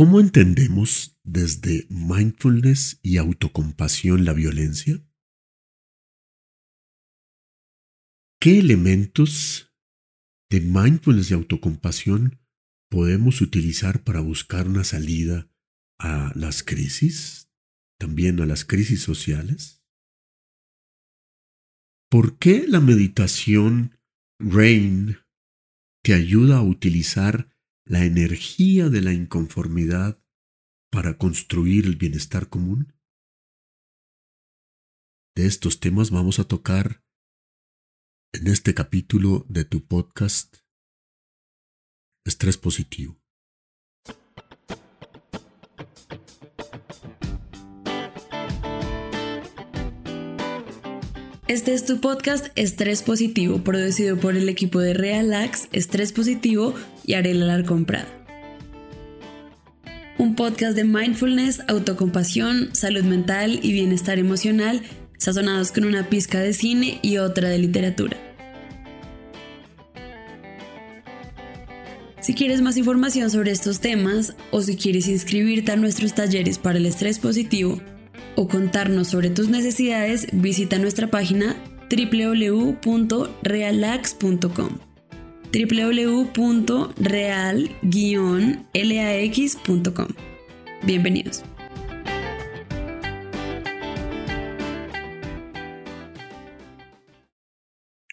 ¿Cómo entendemos desde mindfulness y autocompasión la violencia? ¿Qué elementos de mindfulness y autocompasión podemos utilizar para buscar una salida a las crisis, también a las crisis sociales? ¿Por qué la meditación RAIN te ayuda a utilizar la energía de la inconformidad para construir el bienestar común? De estos temas vamos a tocar en este capítulo de tu podcast Estrés Positivo. Este es tu podcast Estrés Positivo, producido por el equipo de Realax, Estrés Positivo y Arela Alarcón. Un podcast de mindfulness, autocompasión, salud mental y bienestar emocional, sazonados con una pizca de cine y otra de literatura. Si quieres más información sobre estos temas o si quieres inscribirte a nuestros talleres para el estrés positivo, o contarnos sobre tus necesidades, visita nuestra página www.realax.com www.real-lax.com Bienvenidos.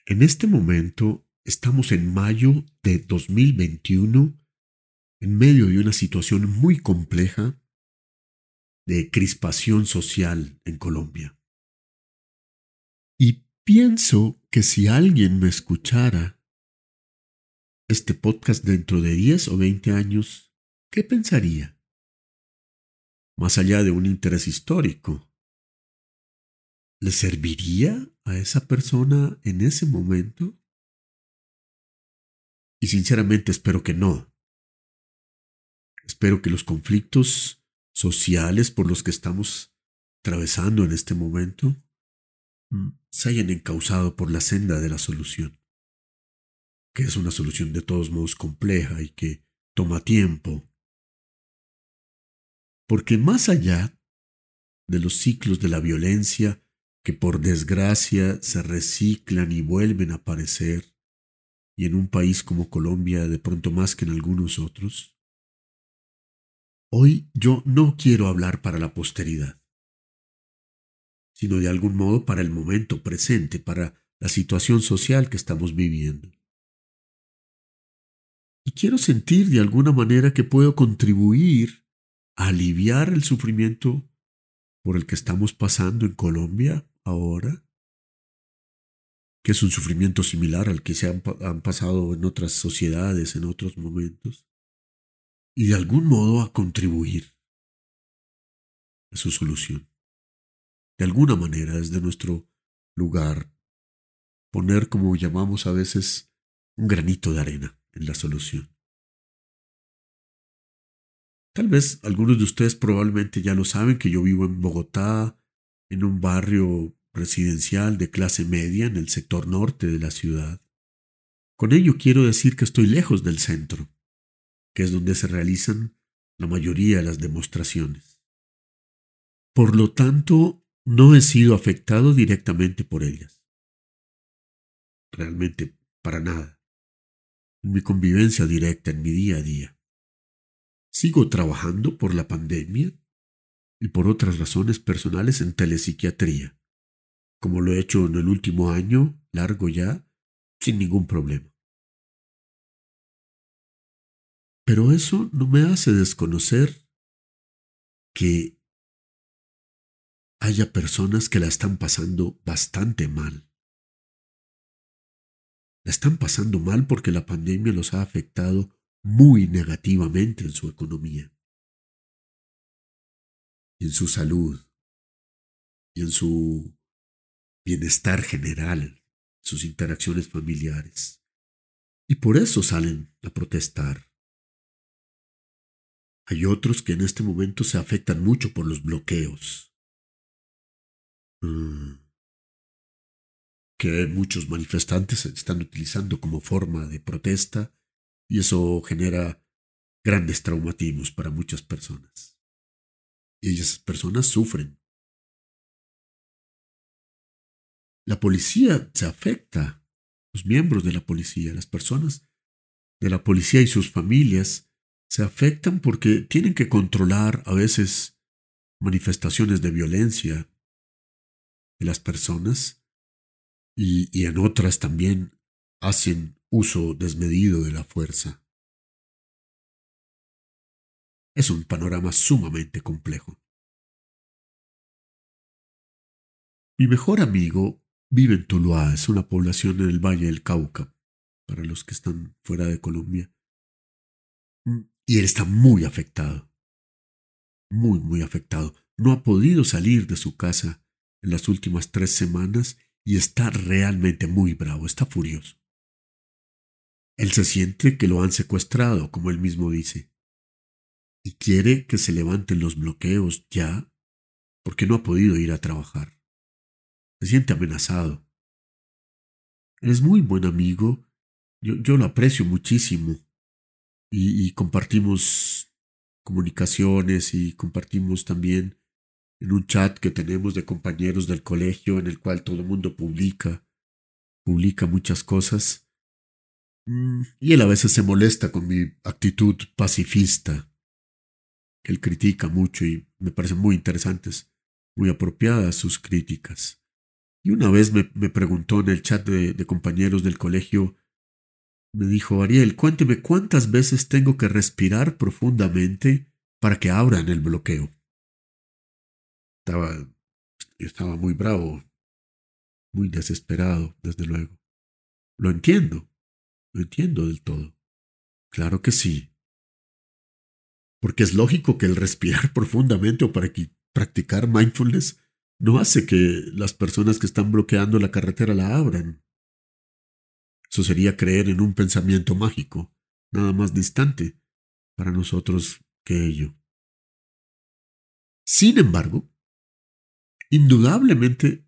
En este momento estamos en mayo de 2021, en medio de una situación muy compleja de crispación social en Colombia. Y pienso que si alguien me escuchara este podcast dentro de 10 o 20 años, ¿qué pensaría? Más allá de un interés histórico, ¿le serviría a esa persona en ese momento? Y sinceramente espero que no. Espero que los conflictos sociales por los que estamos atravesando en este momento mm, se hayan encauzado por la senda de la solución, que es una solución de todos modos compleja y que toma tiempo. Porque más allá de los ciclos de la violencia que por desgracia se reciclan y vuelven a aparecer, y en un país como Colombia de pronto más que en algunos otros, Hoy yo no quiero hablar para la posteridad, sino de algún modo para el momento presente, para la situación social que estamos viviendo. Y quiero sentir de alguna manera que puedo contribuir a aliviar el sufrimiento por el que estamos pasando en Colombia ahora, que es un sufrimiento similar al que se han, han pasado en otras sociedades en otros momentos y de algún modo a contribuir a su solución. De alguna manera, desde nuestro lugar, poner, como llamamos a veces, un granito de arena en la solución. Tal vez algunos de ustedes probablemente ya lo saben que yo vivo en Bogotá, en un barrio residencial de clase media en el sector norte de la ciudad. Con ello quiero decir que estoy lejos del centro que es donde se realizan la mayoría de las demostraciones. Por lo tanto, no he sido afectado directamente por ellas. Realmente, para nada. En mi convivencia directa, en mi día a día. Sigo trabajando por la pandemia y por otras razones personales en telepsiquiatría, como lo he hecho en el último año, largo ya, sin ningún problema. Pero eso no me hace desconocer que haya personas que la están pasando bastante mal. La están pasando mal porque la pandemia los ha afectado muy negativamente en su economía, en su salud y en su bienestar general, sus interacciones familiares. Y por eso salen a protestar. Hay otros que en este momento se afectan mucho por los bloqueos. Mm. Que muchos manifestantes están utilizando como forma de protesta y eso genera grandes traumatismos para muchas personas. Y esas personas sufren. La policía se afecta, los miembros de la policía, las personas de la policía y sus familias se afectan porque tienen que controlar a veces manifestaciones de violencia de las personas y, en otras también hacen uso desmedido de la fuerza. Es un panorama sumamente complejo. Mi mejor amigo vive en Tuluá, es una población en el Valle del Cauca, para los que están fuera de Colombia. Y él está muy afectado, muy, muy afectado. No ha podido salir de su casa en las últimas tres semanas y está realmente muy bravo, está furioso. Él se siente que lo han secuestrado, como él mismo dice y quiere que se levanten los bloqueos ya porque no ha podido ir a trabajar. Se siente amenazado. es muy buen amigo, yo, lo aprecio muchísimo y compartimos comunicaciones y compartimos también en un chat que tenemos de compañeros del colegio en el cual todo el mundo publica, publica muchas cosas. Mm, y él a veces se molesta con mi actitud pacifista él critica mucho y me parecen muy interesantes, muy apropiadas sus críticas. Y una vez me, preguntó en el chat de, de compañeros del colegio, me dijo, Ariel, cuénteme cuántas veces tengo que respirar profundamente para que abran el bloqueo. Estaba, yo estaba muy bravo, muy desesperado, desde luego. Lo entiendo, lo entiendo del todo. Claro que sí, porque es lógico que el respirar profundamente o para practicar mindfulness no hace que las personas que están bloqueando la carretera la abran. Eso sería creer en un pensamiento mágico, nada más distante para nosotros que ello. Sin embargo, indudablemente,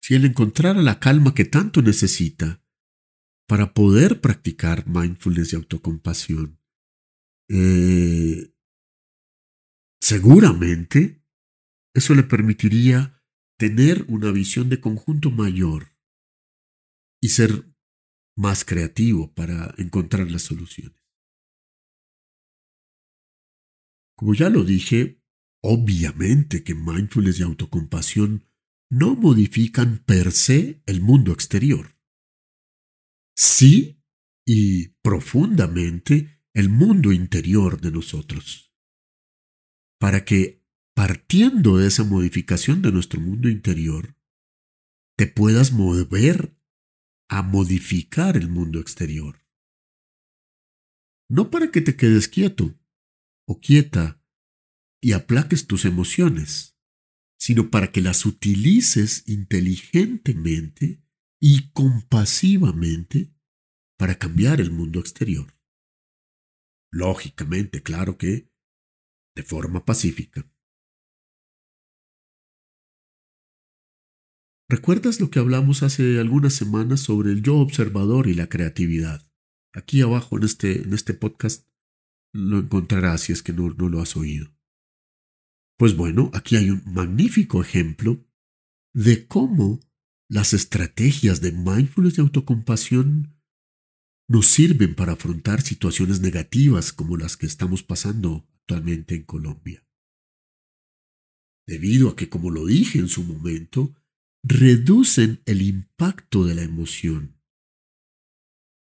si él encontrara la calma que tanto necesita para poder practicar mindfulness y autocompasión, eh, seguramente eso le permitiría tener una visión de conjunto mayor y ser más creativo para encontrar las soluciones. Como ya lo dije, obviamente que mindfulness y autocompasión no modifican per se el mundo exterior. Sí y profundamente el mundo interior de nosotros, para que, partiendo de esa modificación de nuestro mundo interior, te puedas mover a modificar el mundo exterior. No para que te quedes quieto o quieta y aplaques tus emociones, sino para que las utilices inteligentemente y compasivamente para cambiar el mundo exterior. Lógicamente, claro que de forma pacífica. ¿Recuerdas lo que hablamos hace algunas semanas sobre el yo observador y la creatividad? Aquí abajo en este, en este podcast lo encontrarás si es que no, no lo has oído. Pues bueno, aquí hay un magnífico ejemplo de cómo las estrategias de mindfulness y autocompasión nos sirven para afrontar situaciones negativas como las que estamos pasando actualmente en Colombia. Debido a que, como lo dije en su momento, reducen el impacto de la emoción,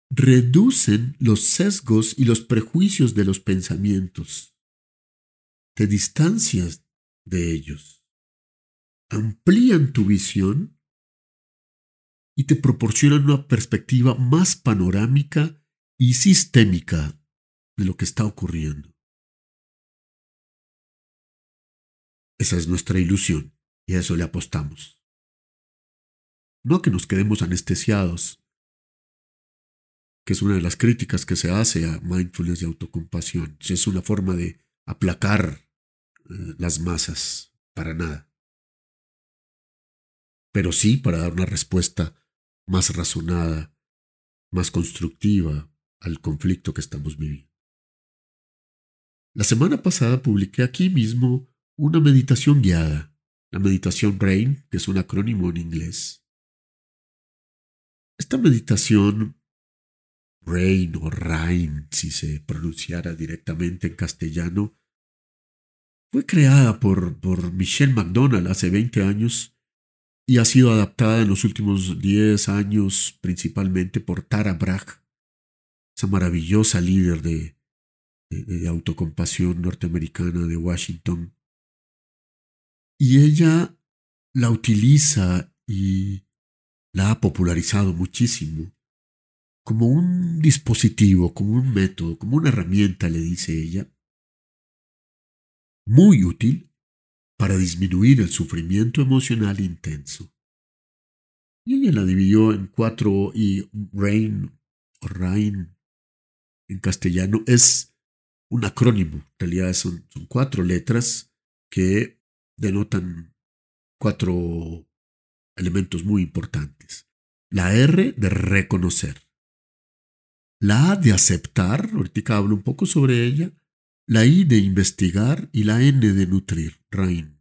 reducen los sesgos y los prejuicios de los pensamientos, te distancias de ellos, amplían tu visión y te proporcionan una perspectiva más panorámica y sistémica de lo que está ocurriendo. Esa es nuestra ilusión y a eso le apostamos. No que nos quedemos anestesiados, que es una de las críticas que se hace a mindfulness y autocompasión. Es una forma de aplacar eh, las masas, para nada. Pero sí para dar una respuesta más razonada, más constructiva al conflicto que estamos viviendo. La semana pasada publiqué aquí mismo una meditación guiada, la meditación RAIN, que es un acrónimo en inglés. Esta meditación, RAIN o RAIN, si se pronunciara directamente en castellano, fue creada por, Michelle McDonald hace 20 años y ha sido adaptada en los últimos 10 años principalmente por Tara Brach, esa maravillosa líder de, de, autocompasión norteamericana de Washington. Y ella la utiliza y la ha popularizado muchísimo como un dispositivo, como un método, como una herramienta, le dice ella, muy útil para disminuir el sufrimiento emocional intenso. Y ella la dividió en cuatro y Rain o Rain en castellano es un acrónimo. En realidad son, son cuatro letras que denotan cuatro elementos muy importantes. La R de reconocer. La A de aceptar, ahorita hablo un poco sobre ella la I de investigar y la N de nutrir, RAIN.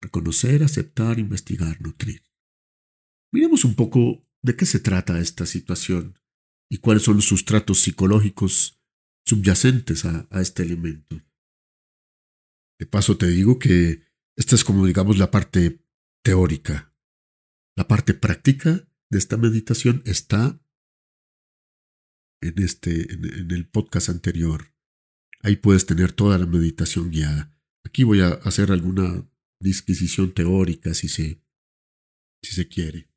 Reconocer, aceptar, investigar, nutrir. Miremos un poco de qué se trata esta situación y cuáles son los sustratos psicológicos subyacentes a, este elemento. De paso te digo que esta es como digamos la parte teórica. La parte práctica de esta meditación está en, este, en el podcast anterior. Ahí puedes tener toda la meditación guiada. Aquí voy a hacer alguna disquisición teórica si se, si se quiere.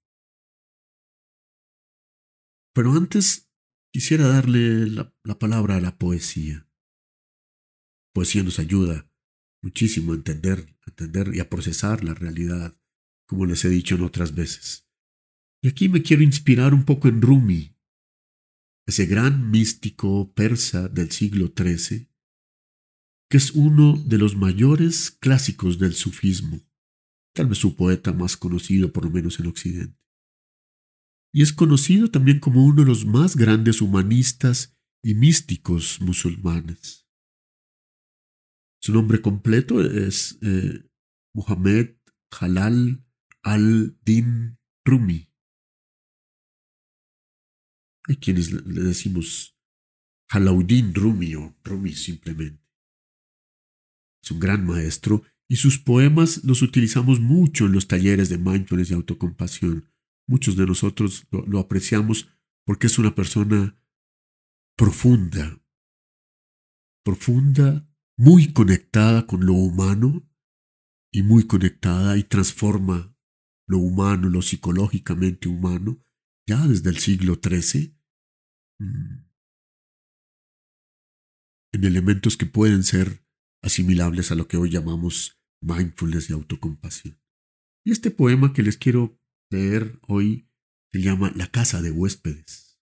Pero antes quisiera darle la, la palabra a la poesía. Poesía nos ayuda muchísimo a entender, a entender y a procesar la realidad, como les he dicho en otras veces. Y aquí me quiero inspirar un poco en Rumi, ese gran místico persa del siglo XIII, que es uno de los mayores clásicos del sufismo, tal vez su poeta más conocido por lo menos en Occidente. Y es conocido también como uno de los más grandes humanistas y místicos musulmanes. Su nombre completo es eh, Muhammad Halal al-Din Rumi. Hay quienes le decimos Halauddin Rumi o Rumi simplemente. Es un gran maestro y sus poemas los utilizamos mucho en los talleres de mindfulness y autocompasión. Muchos de nosotros lo, apreciamos porque es una persona profunda, profunda, muy conectada con lo humano y muy conectada y transforma lo humano, lo psicológicamente humano, ya desde el siglo XIII, mm, en elementos que pueden ser asimilables a lo que hoy llamamos mindfulness y autocompasión. Y este poema que les quiero leer hoy se llama La casa de huéspedes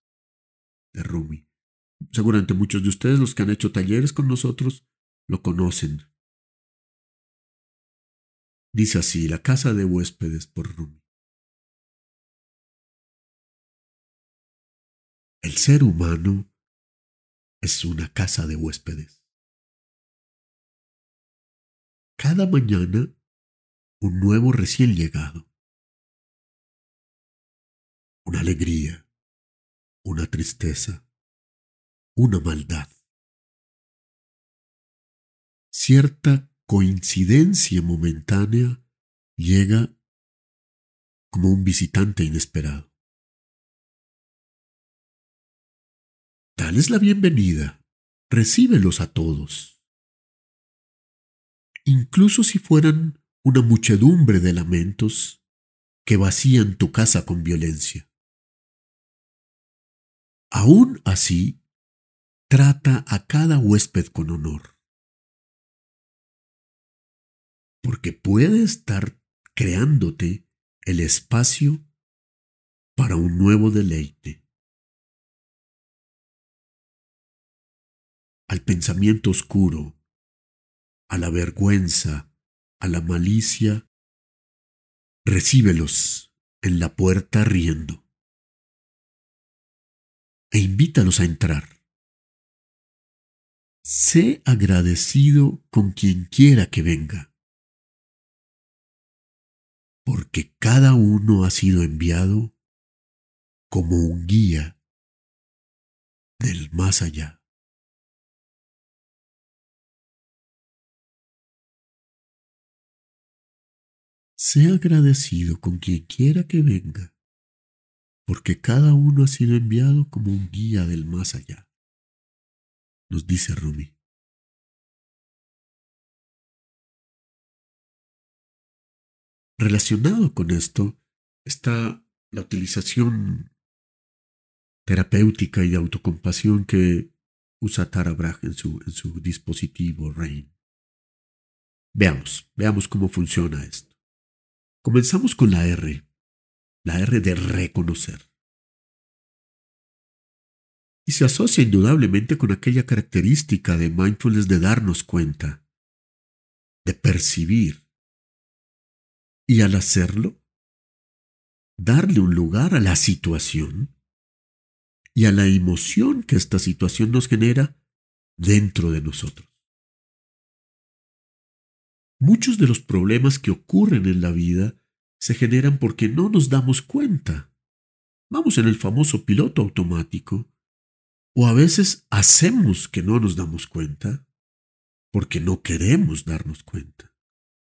de Rumi. Seguramente muchos de ustedes, los que han hecho talleres con nosotros, lo conocen. Dice así, La casa de huéspedes por Rumi. El ser humano es una casa de huéspedes. Cada mañana un nuevo recién llegado. Una alegría, una tristeza, una maldad. Cierta coincidencia momentánea llega como un visitante inesperado. Dales la bienvenida, recíbelos a todos incluso si fueran una muchedumbre de lamentos que vacían tu casa con violencia. Aún así, trata a cada huésped con honor, porque puede estar creándote el espacio para un nuevo deleite. Al pensamiento oscuro, a la vergüenza, a la malicia, recíbelos en la puerta riendo e invítalos a entrar. sé agradecido con quien quiera que venga, porque cada uno ha sido enviado como un guía del más allá. Sé agradecido con quien quiera que venga, porque cada uno ha sido enviado como un guía del más allá, nos dice Rumi. Relacionado con esto está la utilización terapéutica y de autocompasión que usa Tara Brach en su, en su dispositivo RAIN. Veamos, veamos cómo funciona esto. Comenzamos con la R, la R de reconocer. Y se asocia indudablemente con aquella característica de mindfulness de darnos cuenta, de percibir. Y al hacerlo, darle un lugar a la situación y a la emoción que esta situación nos genera dentro de nosotros. Muchos de los problemas que ocurren en la vida se generan porque no nos damos cuenta. Vamos en el famoso piloto automático. O a veces hacemos que no nos damos cuenta porque no queremos darnos cuenta.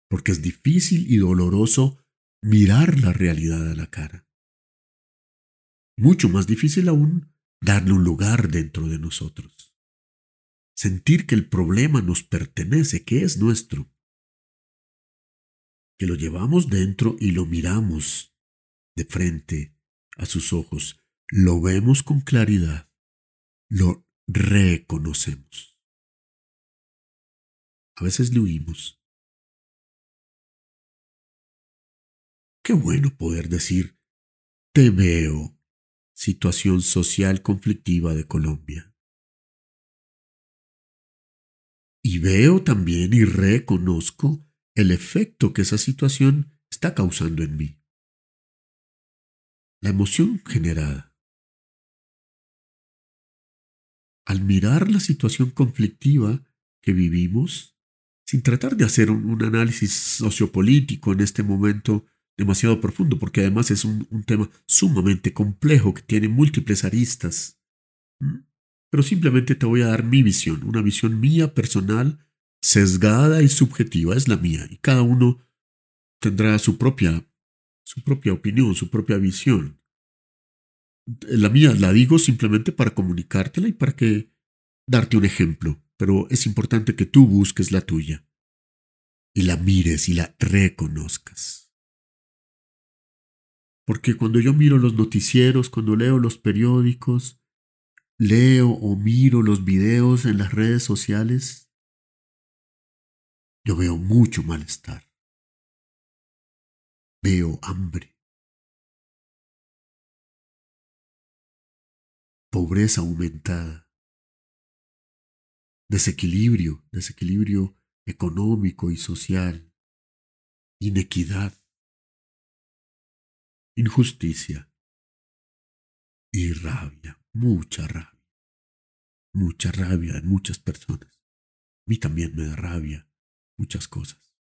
Porque es difícil y doloroso mirar la realidad a la cara. Mucho más difícil aún darle un lugar dentro de nosotros. Sentir que el problema nos pertenece, que es nuestro. Que lo llevamos dentro y lo miramos de frente a sus ojos. Lo vemos con claridad. Lo reconocemos. A veces le huimos. Qué bueno poder decir, te veo, situación social conflictiva de Colombia. Y veo también y reconozco el efecto que esa situación está causando en mí. La emoción generada. Al mirar la situación conflictiva que vivimos, sin tratar de hacer un, un análisis sociopolítico en este momento demasiado profundo, porque además es un, tema sumamente complejo que tiene múltiples aristas. Pero simplemente te voy a dar mi visión, una visión mía personal, sesgada y subjetiva, es la mía, y cada uno tendrá su propia, su propia opinión, su propia visión. La mía la digo simplemente para comunicártela y para que darte un ejemplo, pero es importante que tú busques la tuya y la mires y la reconozcas. Porque cuando yo miro los noticieros, cuando leo los periódicos, leo o miro los videos en las redes sociales, yo veo mucho malestar. Veo hambre. Pobreza aumentada. Desequilibrio, desequilibrio económico y social. Inequidad injusticia y rabia, mucha rabia, mucha rabia en muchas personas. A mí también me da rabia muchas cosas.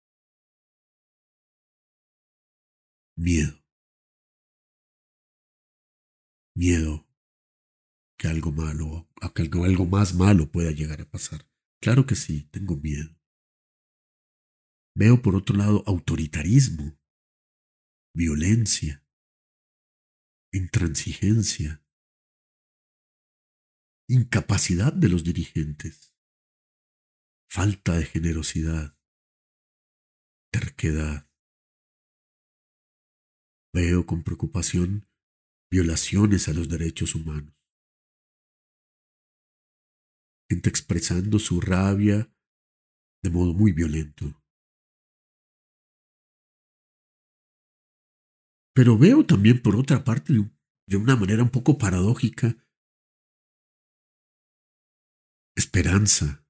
Miedo. Miedo que algo malo, que algo, algo más malo pueda llegar a pasar. Claro que sí, tengo miedo. Veo por otro lado autoritarismo, violencia, intransigencia, incapacidad de los dirigentes, falta de generosidad, terquedad. Veo con preocupación violaciones a los derechos humanos. Gente expresando su rabia de modo muy violento. Pero veo también, por otra parte, de una manera un poco paradójica, esperanza,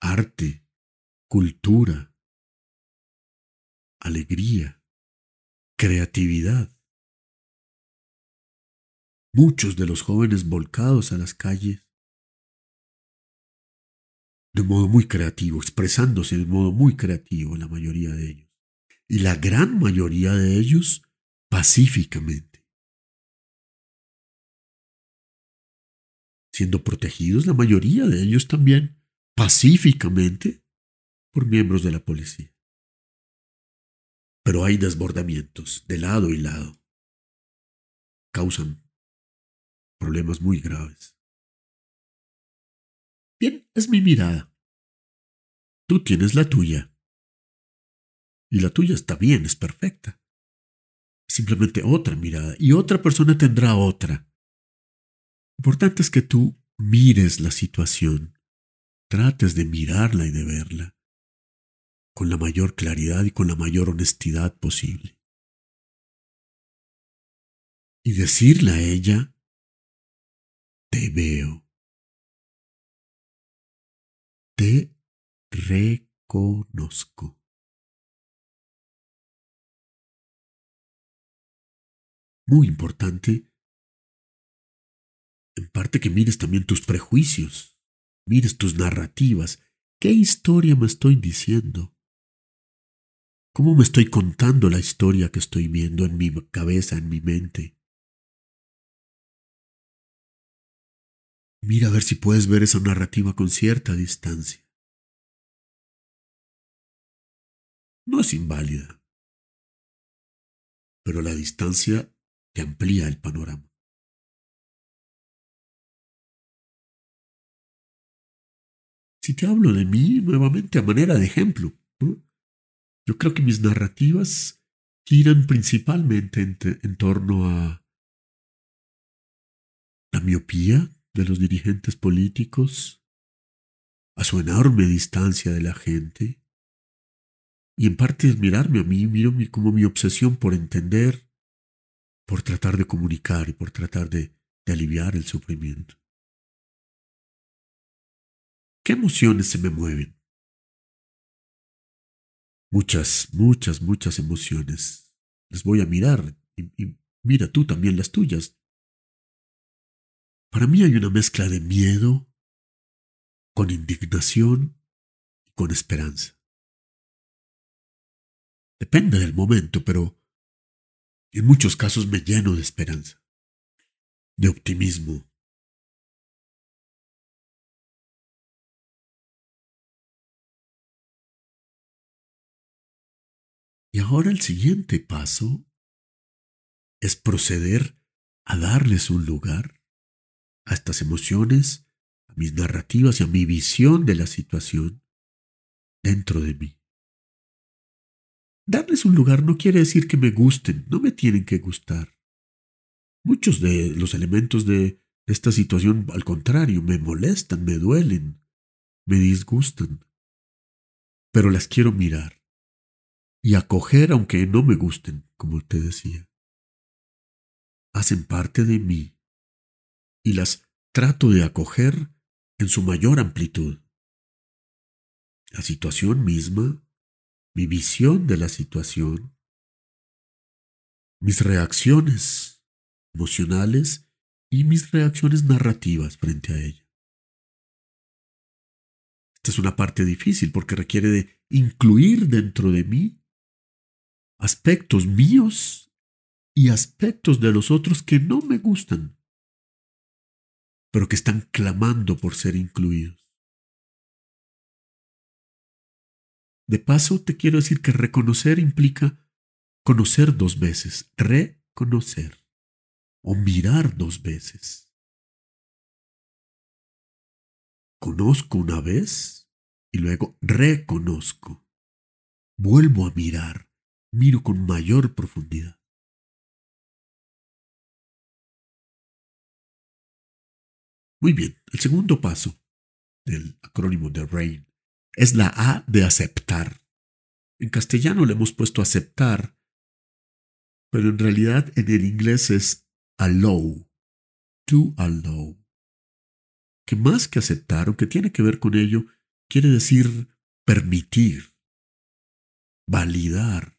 arte, cultura, alegría, creatividad. Muchos de los jóvenes volcados a las calles de modo muy creativo, expresándose de modo muy creativo la mayoría de ellos. Y la gran mayoría de ellos pacíficamente. Siendo protegidos la mayoría de ellos también pacíficamente por miembros de la policía. Pero hay desbordamientos de lado y lado. Causan problemas muy graves. Bien, es mi mirada. Tú tienes la tuya. Y la tuya está bien, es perfecta. simplemente otra mirada. Y otra persona tendrá otra. Lo importante es que tú mires la situación. Trates de mirarla y de verla con la mayor claridad y con la mayor honestidad posible. Y decirle a ella, te veo. Te reconozco. Muy importante, en parte que mires también tus prejuicios, mires tus narrativas. ¿Qué historia me estoy diciendo? ¿Cómo me estoy contando la historia que estoy viendo en mi cabeza, en mi mente? Mira a ver si puedes ver esa narrativa con cierta distancia. No es inválida, pero la distancia te amplía el panorama. Si te hablo de mí nuevamente a manera de ejemplo, yo creo que mis narrativas giran principalmente en, torno a la miopía de los dirigentes políticos, a su enorme distancia de la gente, y en parte es mirarme a mí, miro como mi obsesión por entender, por tratar de comunicar y por tratar de, de aliviar el sufrimiento. ¿Qué emociones se me mueven? Muchas, muchas, muchas emociones. Les voy a mirar y mira tú también las tuyas. Para mí hay una mezcla de miedo con indignación y con esperanza. Depende del momento, pero en muchos casos me lleno de esperanza, de optimismo. Y ahora el siguiente paso es proceder a darles un lugar a estas emociones, a mis narrativas y a mi visión de la situación dentro de mí. Darles un lugar no quiere decir que me gusten, no me tienen que gustar. Muchos de los elementos de esta situación, al contrario, me molestan, me duelen, me disgustan. Pero las quiero mirar y acoger aunque no me gusten, como te decía. Hacen parte de mí y las trato de acoger en su mayor amplitud. La situación misma, mi visión de la situación, mis reacciones emocionales y mis reacciones narrativas frente a ella. Esta es una parte difícil porque requiere de incluir dentro de mí aspectos míos y aspectos de los otros que no me gustan pero que están clamando por ser incluidos. De paso, te quiero decir que reconocer implica conocer dos veces, reconocer o mirar dos veces. Conozco una vez y luego reconozco. Vuelvo a mirar, miro con mayor profundidad. Muy bien, el segundo paso del acrónimo de RAIN es la A de aceptar. En castellano le hemos puesto aceptar, pero en realidad en el inglés es allow, to allow, que más que aceptar, aunque tiene que ver con ello, quiere decir permitir, validar,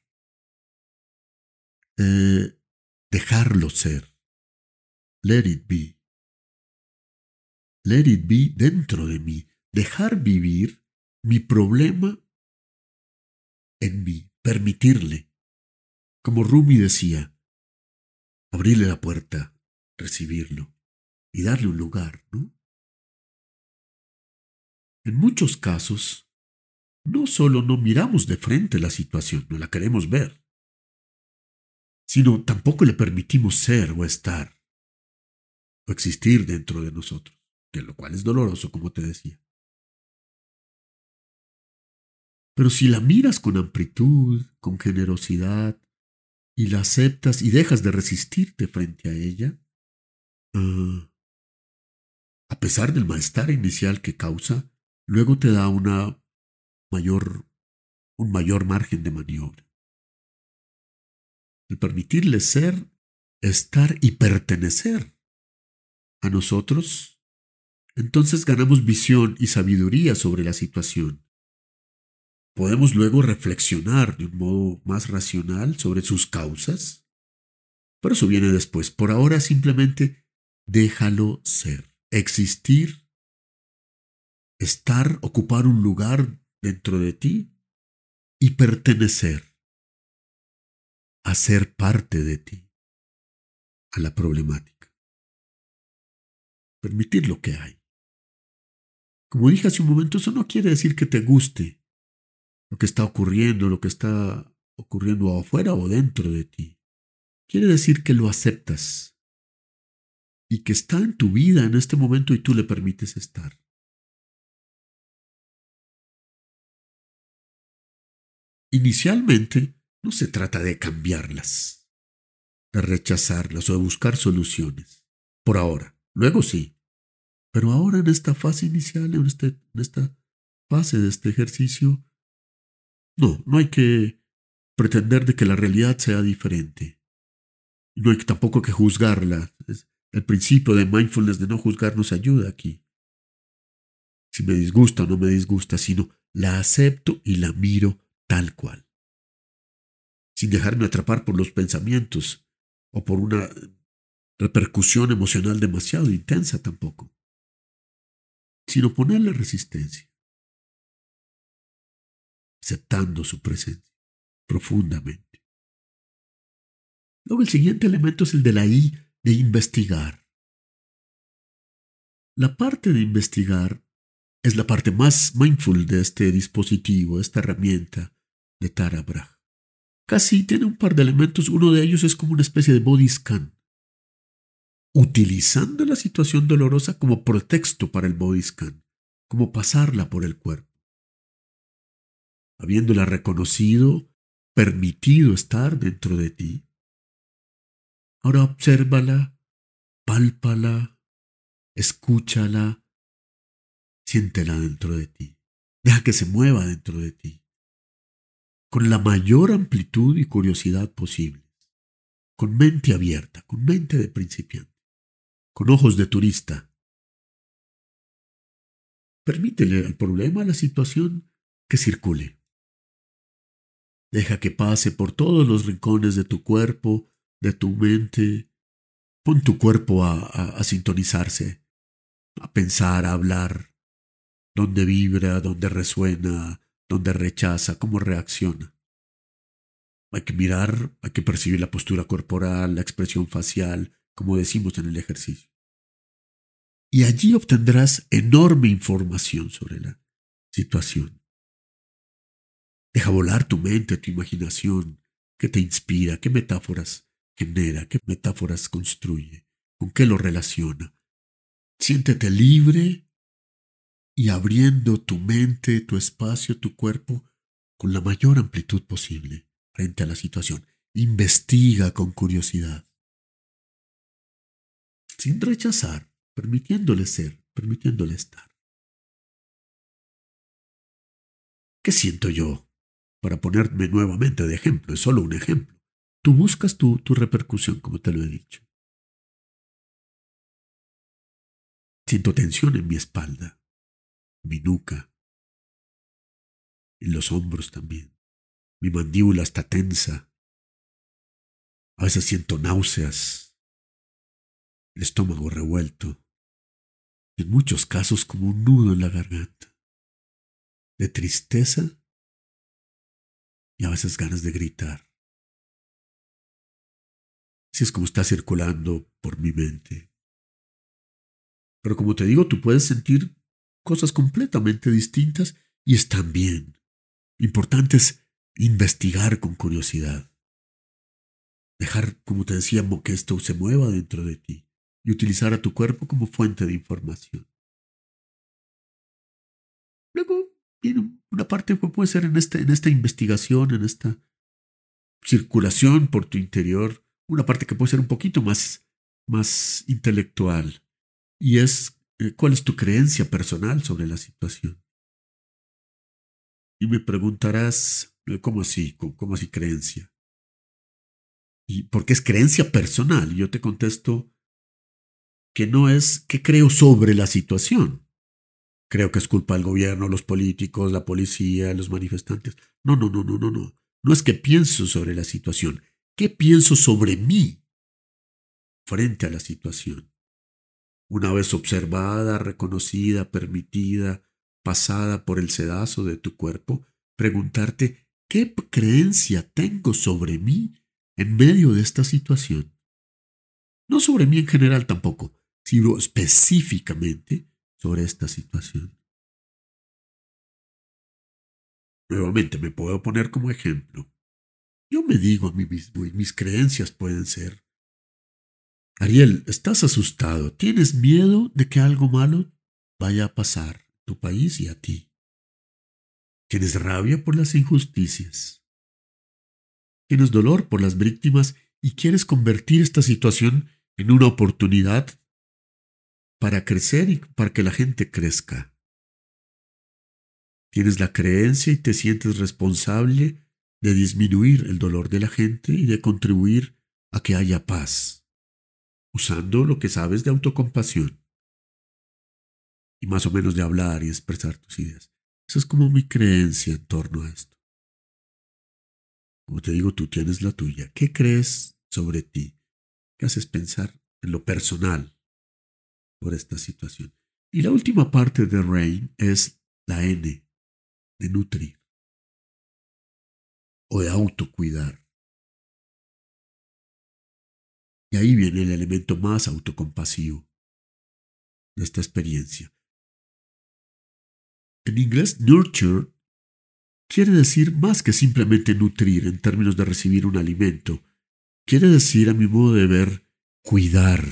eh, dejarlo ser, let it be let it be dentro de mí, dejar vivir mi problema en mí, permitirle. Como Rumi decía, abrirle la puerta, recibirlo y darle un lugar, ¿no? En muchos casos, no solo no miramos de frente la situación, no la queremos ver, sino tampoco le permitimos ser o estar o existir dentro de nosotros, que lo cual es doloroso, como te decía. Pero si la miras con amplitud, con generosidad, y la aceptas y dejas de resistirte frente a ella, ah, a pesar del malestar inicial que causa, luego te da una mayor, un mayor margen de maniobra. El permitirle ser, estar y pertenecer a nosotros, entonces ganamos visión y sabiduría sobre la situación podemos luego reflexionar de un modo más racional sobre sus causas. Pero eso viene después. Por ahora simplemente déjalo ser, existir, estar, ocupar un lugar dentro de ti y pertenecer, a ser parte de ti, a la problemática. Permitir lo que hay. Como dije hace un momento, eso no quiere decir que te guste lo que está ocurriendo, lo que está ocurriendo afuera o dentro de ti. Quiere decir que lo aceptas y que está en tu vida en este momento y tú le permites estar. Inicialmente no se trata de cambiarlas, de rechazarlas o de buscar soluciones. Por ahora. Luego sí. Pero ahora en esta fase inicial, en, este, esta fase de este ejercicio, no, no hay que pretender de que la realidad sea diferente. No hay tampoco que juzgarla. el principio de mindfulness de no juzgar nos ayuda aquí. Si me disgusta o no me disgusta, sino la acepto y la miro tal cual. Sin dejarme atrapar por los pensamientos o por una repercusión emocional demasiado intensa tampoco, sino ponerle resistencia aceptando su presencia profundamente. Luego el siguiente elemento es el de la I de investigar. La parte de investigar es la parte más mindful de este dispositivo, esta herramienta de Tara Brach. Casi tiene un par de elementos, uno de ellos es como una especie de body utilizando la situación dolorosa como pretexto para el body como pasarla por el cuerpo habiéndola reconocido, permitido estar dentro de ti. Ahora obsérvala, pálpala, escúchala, siéntela dentro de ti. Deja que se mueva dentro de ti. Con la mayor amplitud y curiosidad posible. Con mente abierta, con mente de principiante, con ojos de turista. Permítele al problema, a la situación, que circule. Deja que pase por todos los rincones de tu cuerpo, de tu mente. Pon tu cuerpo a, sintonizarse, a pensar, a hablar, dónde vibra, dónde resuena, dónde rechaza, cómo reacciona. Hay que mirar, hay que percibir la postura corporal, la expresión facial, como decimos en el ejercicio. Y allí obtendrás enorme información sobre la situación. Deja volar tu mente, tu imaginación. ¿Qué te inspira? ¿Qué metáforas genera? ¿Qué metáforas construye? ¿Con qué lo relaciona? Siéntete libre y abriendo tu mente, tu espacio, tu cuerpo con la mayor amplitud posible frente a la situación. Investiga con curiosidad. Sin rechazar, permitiéndole ser, permitiéndole estar. ¿Qué siento yo para ponerme nuevamente de ejemplo, es solo un ejemplo. Tú buscas tu, tu repercusión, como te lo he dicho. Siento tensión en mi espalda, mi nuca, en los hombros también. Mi mandíbula está tensa. A veces siento náuseas, el estómago revuelto, en muchos casos como un nudo en la garganta, de tristeza y a veces ganas de gritar. Así es como está circulando por mi mente. Pero como te digo, tú puedes sentir cosas completamente distintas y están bien. Importante es investigar con curiosidad. Dejar, como te decía, que esto se mueva dentro de ti y utilizar a tu cuerpo como fuente de información. Luego viene una parte que puede ser en esta, en esta investigación, en esta circulación por tu interior, una parte que puede ser un poquito más, más intelectual, y es cuál es tu creencia personal sobre la situación. Y me preguntarás, eh, ¿cómo así? ¿Cómo así creencia? ¿Y por qué es creencia personal? Yo te contesto que no es qué creo sobre la situación. Creo que es culpa del gobierno, los políticos, la policía, los manifestantes. No, no, no, no, no, no. No es que pienso sobre la situación. ¿Qué pienso sobre mí frente a la situación? Una vez observada, reconocida, permitida, pasada por el sedazo de tu cuerpo, preguntarte qué creencia tengo sobre mí en medio de esta situación. No sobre mí en general tampoco, sino específicamente sobre esta situación. Nuevamente me puedo poner como ejemplo. Yo me digo a mí mismo y mis creencias pueden ser, Ariel, estás asustado, tienes miedo de que algo malo vaya a pasar a tu país y a ti. Tienes rabia por las injusticias. Tienes dolor por las víctimas y quieres convertir esta situación en una oportunidad para crecer y para que la gente crezca. Tienes la creencia y te sientes responsable de disminuir el dolor de la gente y de contribuir a que haya paz, usando lo que sabes de autocompasión y más o menos de hablar y expresar tus ideas. Esa es como mi creencia en torno a esto. Como te digo, tú tienes la tuya. ¿Qué crees sobre ti? ¿Qué haces pensar en lo personal por esta situación? Y la última parte de Rain es la N, de nutrir o de autocuidar. Y ahí viene el elemento más autocompasivo de esta experiencia. En inglés, nurture quiere decir más que simplemente nutrir en términos de recibir un alimento. Quiere decir, a mi modo de ver, cuidar,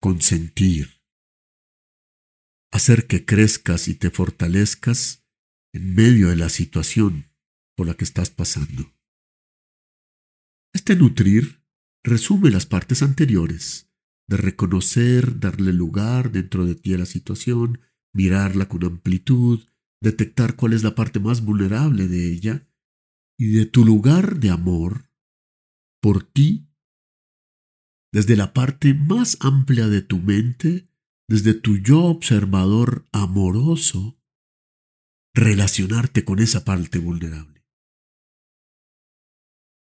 consentir, hacer que crezcas y te fortalezcas en medio de la situación por la que estás pasando. Este nutrir resume las partes anteriores, de reconocer, darle lugar dentro de ti a la situación, mirarla con amplitud, detectar cuál es la parte más vulnerable de ella y de tu lugar de amor por ti, desde la parte más amplia de tu mente, desde tu yo observador amoroso, relacionarte con esa parte vulnerable.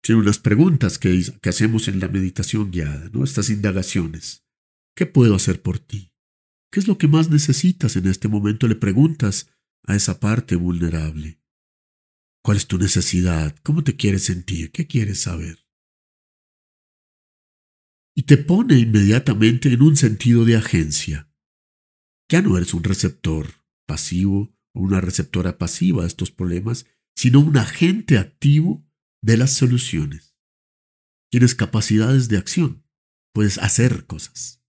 Son unas preguntas que, hacemos en la meditación guiada, ¿no? Estas indagaciones. ¿Qué puedo hacer por ti? ¿Qué es lo que más necesitas en este momento? Le preguntas a esa parte vulnerable. ¿Cuál es tu necesidad? ¿Cómo te quieres sentir? ¿Qué quieres saber? Y te pone inmediatamente en un sentido de agencia. Ya no eres un receptor pasivo o una receptora pasiva de estos problemas, sino un agente activo de las soluciones. Tienes capacidades de acción, puedes hacer cosas.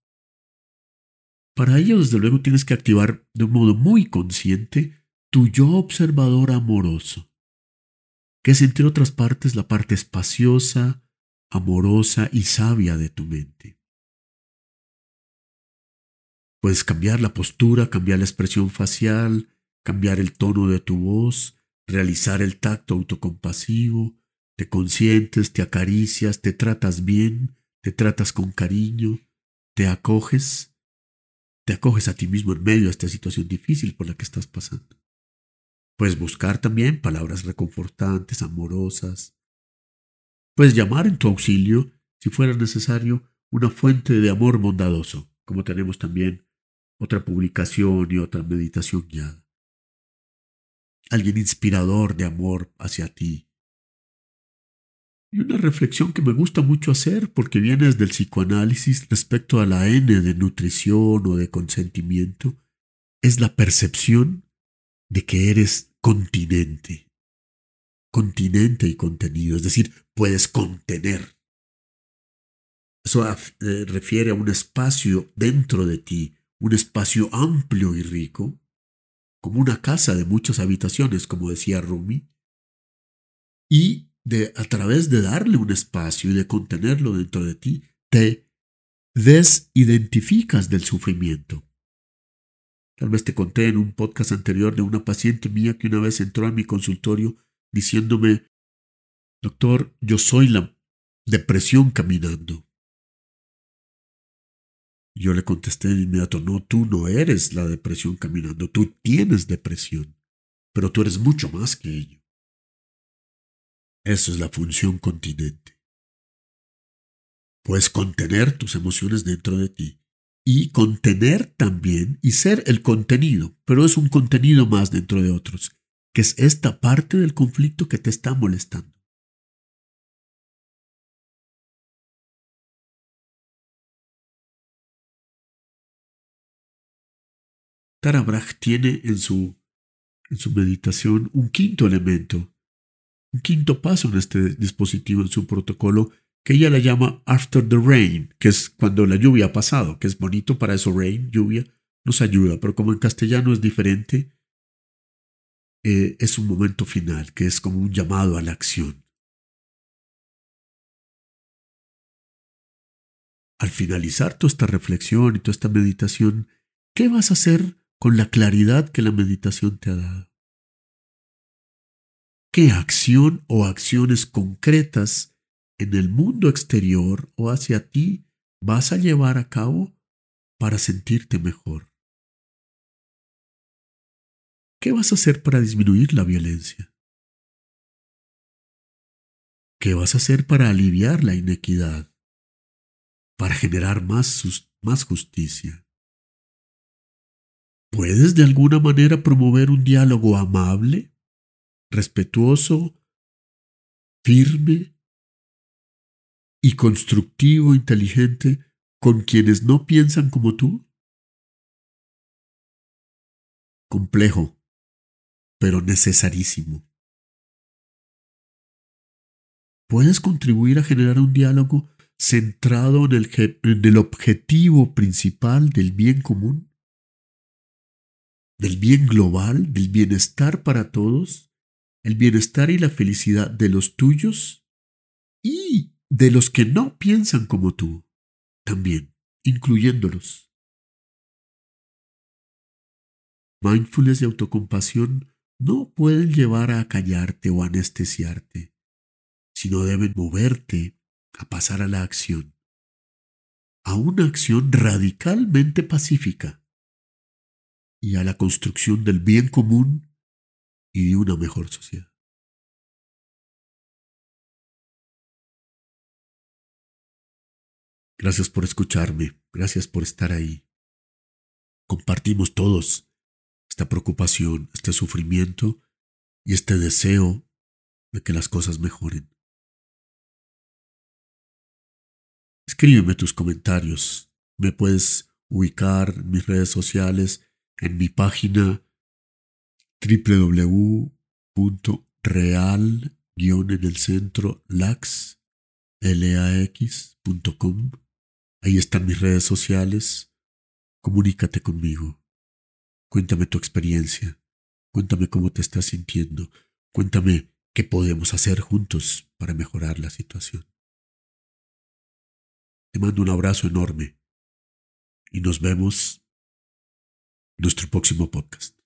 Para ello, desde luego, tienes que activar de un modo muy consciente tu yo observador amoroso, que es entre otras partes la parte espaciosa, amorosa y sabia de tu mente. Puedes cambiar la postura, cambiar la expresión facial, cambiar el tono de tu voz, realizar el tacto autocompasivo, te consientes, te acaricias, te tratas bien, te tratas con cariño, te acoges, te acoges a ti mismo en medio de esta situación difícil por la que estás pasando. Puedes buscar también palabras reconfortantes, amorosas. Puedes llamar en tu auxilio, si fuera necesario, una fuente de amor bondadoso, como tenemos también otra publicación y otra meditación guiada. Alguien inspirador de amor hacia ti. Y una reflexión que me gusta mucho hacer porque viene desde el psicoanálisis respecto a la N de nutrición o de consentimiento, es la percepción de que eres continente. Continente y contenido, es decir, puedes contener. Eso eh, refiere a un espacio dentro de ti, un espacio amplio y rico, como una casa de muchas habitaciones, como decía Rumi, y de, a través de darle un espacio y de contenerlo dentro de ti, te desidentificas del sufrimiento. Tal vez te conté en un podcast anterior de una paciente mía que una vez entró a mi consultorio diciéndome, doctor, yo soy la depresión caminando. Yo le contesté de inmediato, no, tú no eres la depresión caminando, tú tienes depresión, pero tú eres mucho más que ello. Eso es la función continente. Puedes contener tus emociones dentro de ti y contener también y ser el contenido, pero es un contenido más dentro de otros, que es esta parte del conflicto que te está molestando. Tara tiene en su, en su meditación un quinto elemento, un quinto paso en este dispositivo, en su protocolo, que ella le llama After the Rain, que es cuando la lluvia ha pasado, que es bonito para eso, rain, lluvia, nos ayuda, pero como en castellano es diferente, eh, es un momento final, que es como un llamado a la acción. Al finalizar toda esta reflexión y toda esta meditación, ¿qué vas a hacer con la claridad que la meditación te ha dado. ¿Qué acción o acciones concretas en el mundo exterior o hacia ti vas a llevar a cabo para sentirte mejor? ¿Qué vas a hacer para disminuir la violencia? ¿Qué vas a hacer para aliviar la inequidad? Para generar más, más justicia? ¿Puedes de alguna manera promover un diálogo amable, respetuoso, firme y constructivo, inteligente con quienes no piensan como tú? Complejo, pero necesarísimo. ¿Puedes contribuir a generar un diálogo centrado en el, en el objetivo principal del bien común? del bien global, del bienestar para todos, el bienestar y la felicidad de los tuyos y de los que no piensan como tú, también, incluyéndolos. Mindfulness y autocompasión no pueden llevar a callarte o anestesiarte, sino deben moverte a pasar a la acción, a una acción radicalmente pacífica y a la construcción del bien común y una mejor sociedad. Gracias por escucharme, gracias por estar ahí. Compartimos todos esta preocupación, este sufrimiento y este deseo de que las cosas mejoren. Escríbeme tus comentarios. Me puedes ubicar en mis redes sociales en mi página www.real en el centro lax lax.com. Ahí están mis redes sociales. Comunícate conmigo. Cuéntame tu experiencia. Cuéntame cómo te estás sintiendo. Cuéntame qué podemos hacer juntos para mejorar la situación. Te mando un abrazo enorme y nos vemos nuestro próximo podcast.